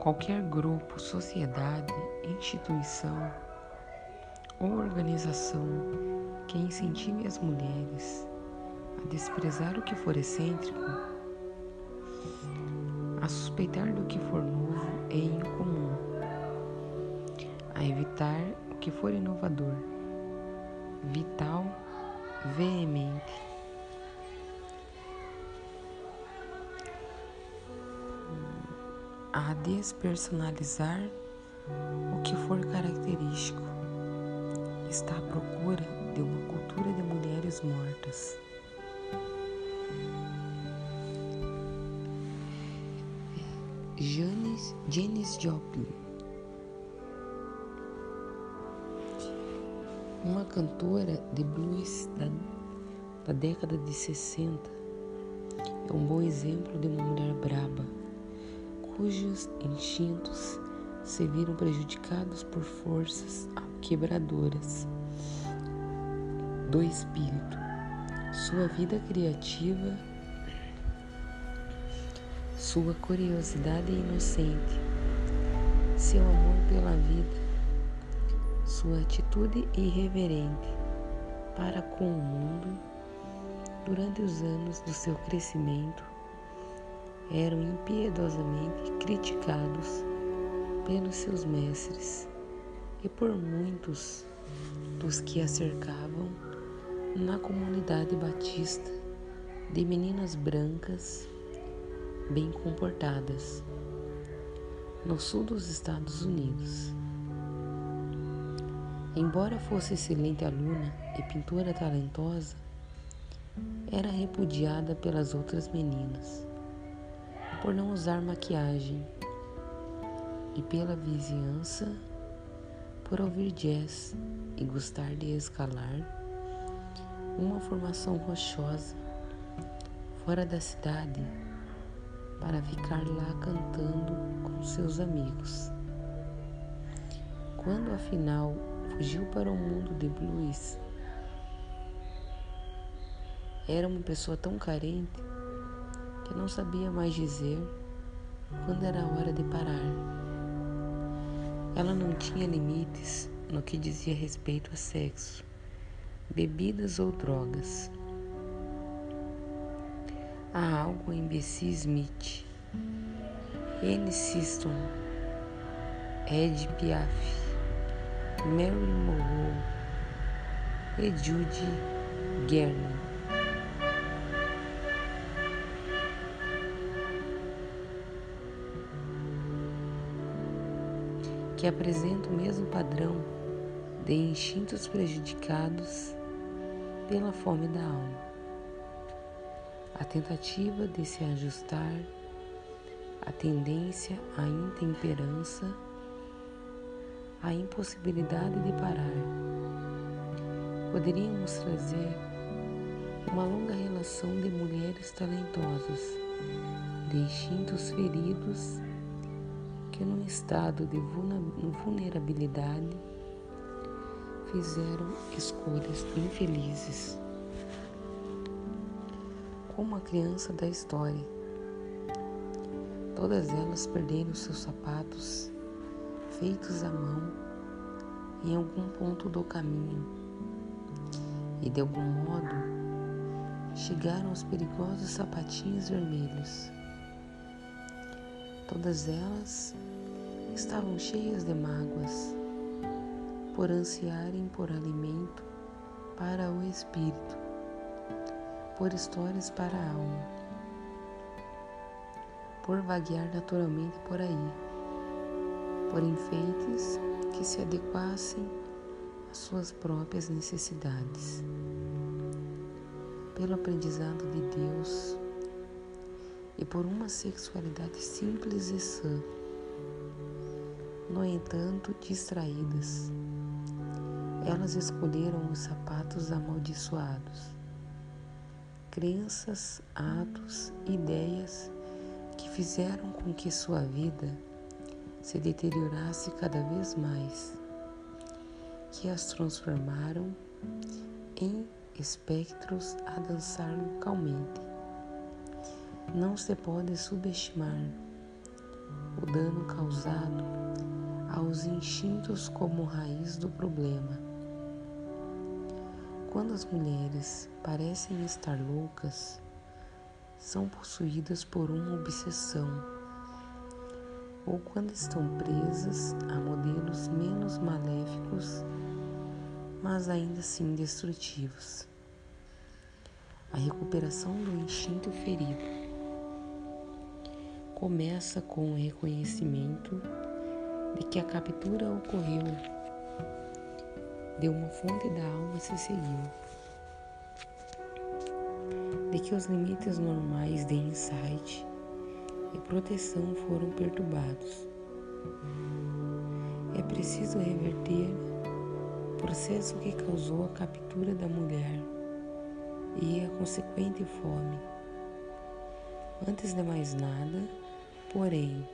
Qualquer grupo, sociedade, instituição ou organização que incentive as mulheres a desprezar o que for excêntrico, a suspeitar do que for novo e incomum, a evitar o que for inovador, vital, veemente. A despersonalizar o que for característico, está à procura de uma cultura de mulheres mortas. Janis, Janis Joplin, uma cantora de blues da, da década de 60, é um bom exemplo de uma mulher braba, cujos instintos se viram prejudicados por forças quebradoras do espírito. Sua vida criativa sua curiosidade inocente, seu amor pela vida, sua atitude irreverente para com o mundo durante os anos do seu crescimento eram impiedosamente criticados pelos seus mestres e por muitos dos que a cercavam na comunidade batista de meninas brancas bem comportadas, no sul dos Estados Unidos. Embora fosse excelente aluna e pintora talentosa, era repudiada pelas outras meninas por não usar maquiagem e pela vizinhança por ouvir jazz e gostar de escalar uma formação rochosa fora da cidade para ficar lá cantando com seus amigos. Quando afinal fugiu para o mundo de blues, era uma pessoa tão carente que não sabia mais dizer quando era hora de parar. Ela não tinha limites no que dizia respeito a sexo, bebidas ou drogas. Há algo em Bessie Smith, Anne Siston, Ed Piaf, Marilyn Monroe e Judy Garland. Que apresentam o mesmo padrão de instintos prejudicados pela fome da alma a tentativa de se ajustar, a tendência à intemperança, a impossibilidade de parar. Poderíamos trazer uma longa relação de mulheres talentosas, de instintos feridos, que num estado de vulnerabilidade fizeram escolhas infelizes como a criança da história. Todas elas perderam seus sapatos, feitos à mão, em algum ponto do caminho, e de algum modo chegaram aos perigosos sapatinhos vermelhos. Todas elas estavam cheias de mágoas, por ansiarem por alimento para o espírito por histórias para a alma, por vaguear naturalmente por aí, por enfeites que se adequassem às suas próprias necessidades, pelo aprendizado de Deus e por uma sexualidade simples e sã. No entanto, distraídas, elas escolheram os sapatos amaldiçoados crenças, atos, ideias que fizeram com que sua vida se deteriorasse cada vez mais, que as transformaram em espectros a dançar localmente. Não se pode subestimar o dano causado aos instintos como raiz do problema. Quando as mulheres parecem estar loucas, são possuídas por uma obsessão, ou quando estão presas a modelos menos maléficos, mas ainda assim destrutivos. A recuperação do instinto ferido começa com o reconhecimento de que a captura ocorreu, de uma fonte da alma se seguiu, de que os limites normais de insight e proteção foram perturbados. É preciso reverter o processo que causou a captura da mulher e a consequente fome. Antes de mais nada, porém,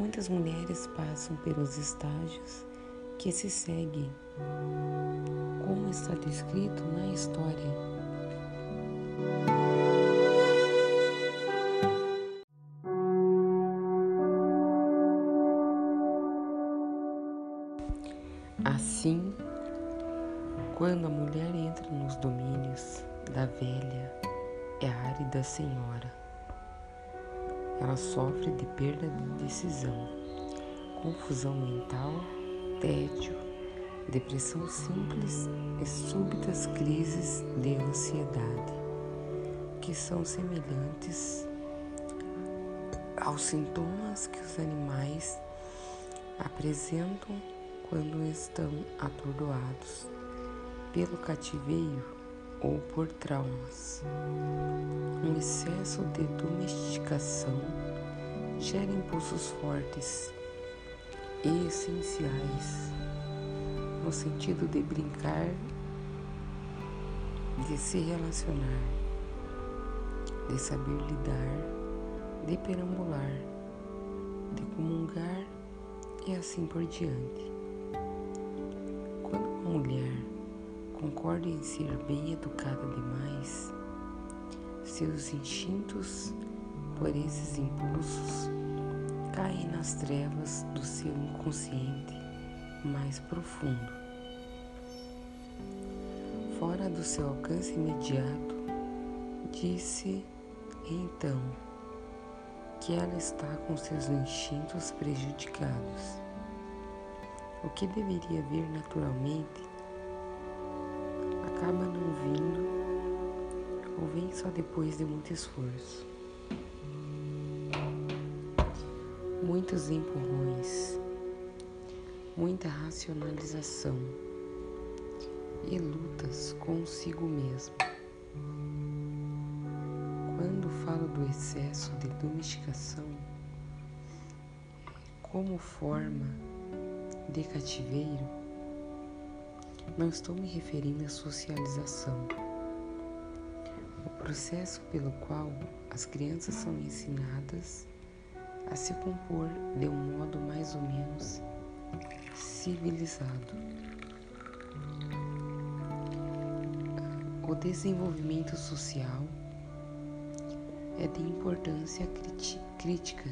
muitas mulheres passam pelos estágios que se seguem, como está descrito na história. Assim, quando a mulher entra nos domínios da velha e árida senhora, ela sofre de perda de decisão, confusão mental, tédio, depressão simples e súbitas crises de ansiedade, que são semelhantes aos sintomas que os animais apresentam quando estão atordoados pelo cativeiro ou por traumas. Um excesso de domesticação gera impulsos fortes e essenciais no sentido de brincar, de se relacionar, de saber lidar, de perambular, de comungar e assim por diante. Quando uma mulher concorda em ser bem educada demais, seus instintos por esses impulsos caem nas trevas do seu inconsciente mais profundo. Fora do seu alcance imediato, disse então que ela está com seus instintos prejudicados. O que deveria vir naturalmente acaba não vindo ou vem só depois de muito esforço. Muitos empurrões, muita racionalização e lutas consigo mesmo. Quando falo do excesso de domesticação como forma de cativeiro, não estou me referindo à socialização, o processo pelo qual as crianças são ensinadas a se compor de um modo mais ou menos civilizado. O desenvolvimento social é de importância crítica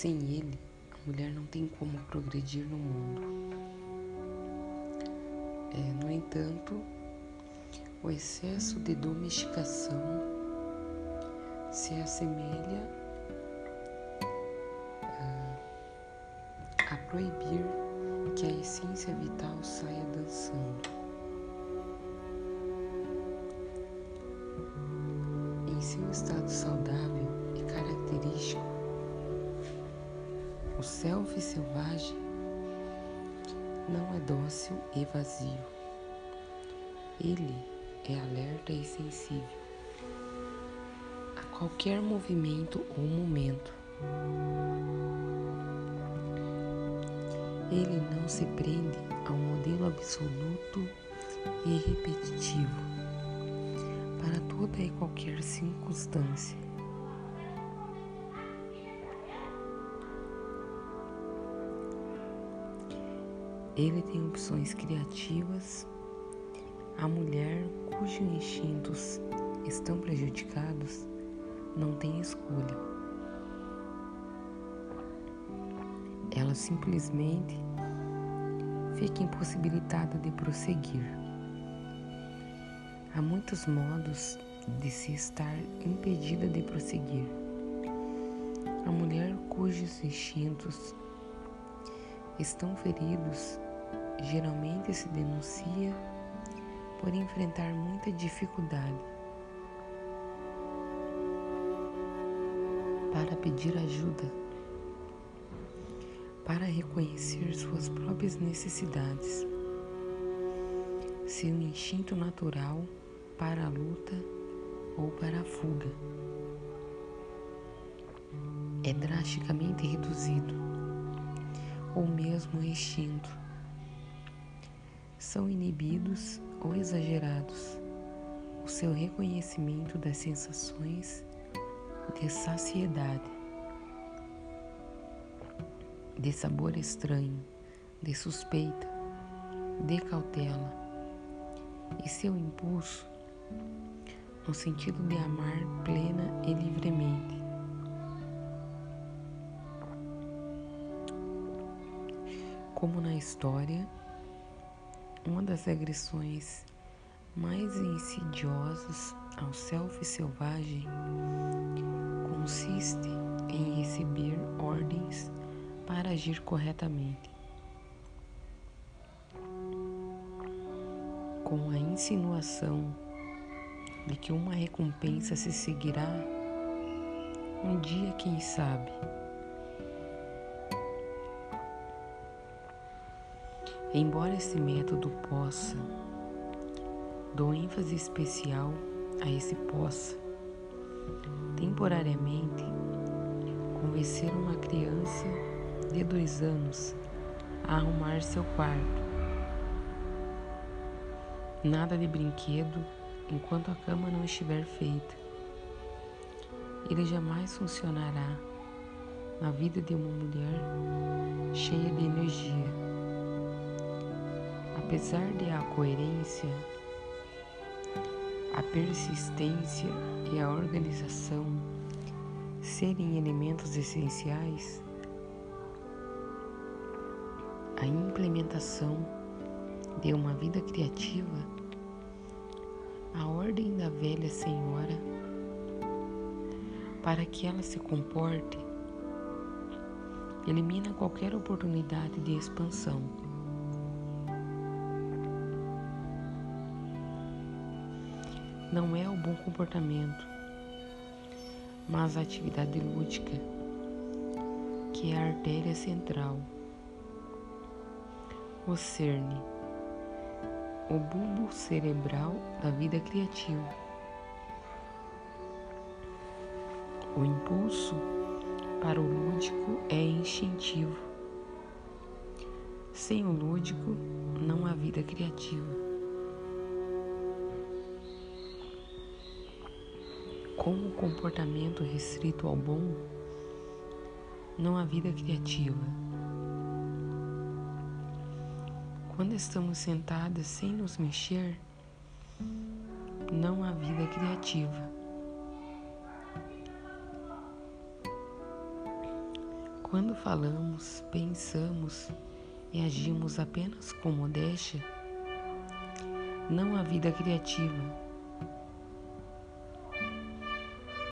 Sem ele, a mulher não tem como progredir no mundo. É, no entanto, o excesso de domesticação se assemelha a, a proibir que a essência vital saia dançando. Em seu estado saudável e característico, o self selvagem não é dócil e vazio. Ele é alerta e sensível a qualquer movimento ou momento. Ele não se prende a um modelo absoluto e repetitivo para toda e qualquer circunstância. Ele tem opções criativas. A mulher cujos instintos estão prejudicados não tem escolha. Ela simplesmente fica impossibilitada de prosseguir. Há muitos modos de se estar impedida de prosseguir. A mulher cujos instintos estão feridos geralmente se denuncia por enfrentar muita dificuldade. Para pedir ajuda, para reconhecer suas próprias necessidades, seu instinto natural para a luta ou para a fuga. É drasticamente reduzido. Ou mesmo extinto. São inibidos ou exagerados o seu reconhecimento das sensações de saciedade, de sabor estranho, de suspeita, de cautela e seu impulso no sentido de amar plena e livremente. Como na história, uma das agressões mais insidiosas ao self selvagem consiste em receber ordens para agir corretamente. Com a insinuação de que uma recompensa se seguirá um dia, quem sabe. Embora esse método possa, dou ênfase especial a esse possa, temporariamente, convencer uma criança de dois anos a arrumar seu quarto. Nada de brinquedo enquanto a cama não estiver feita. Ele jamais funcionará na vida de uma mulher cheia de energia. Apesar de a coerência, a persistência e a organização serem elementos essenciais, a implementação de uma vida criativa, a ordem da velha senhora para que ela se comporte elimina qualquer oportunidade de expansão. Não é o bom comportamento, mas a atividade lúdica, que é a artéria central, o cerne, o bulbo cerebral da vida criativa. O impulso para o lúdico é instintivo. Sem o lúdico, não há vida criativa. Com o comportamento restrito ao bom, não há vida criativa. Quando estamos sentadas sem nos mexer, não há vida criativa. Quando falamos, pensamos e agimos apenas com modéstia, não há vida criativa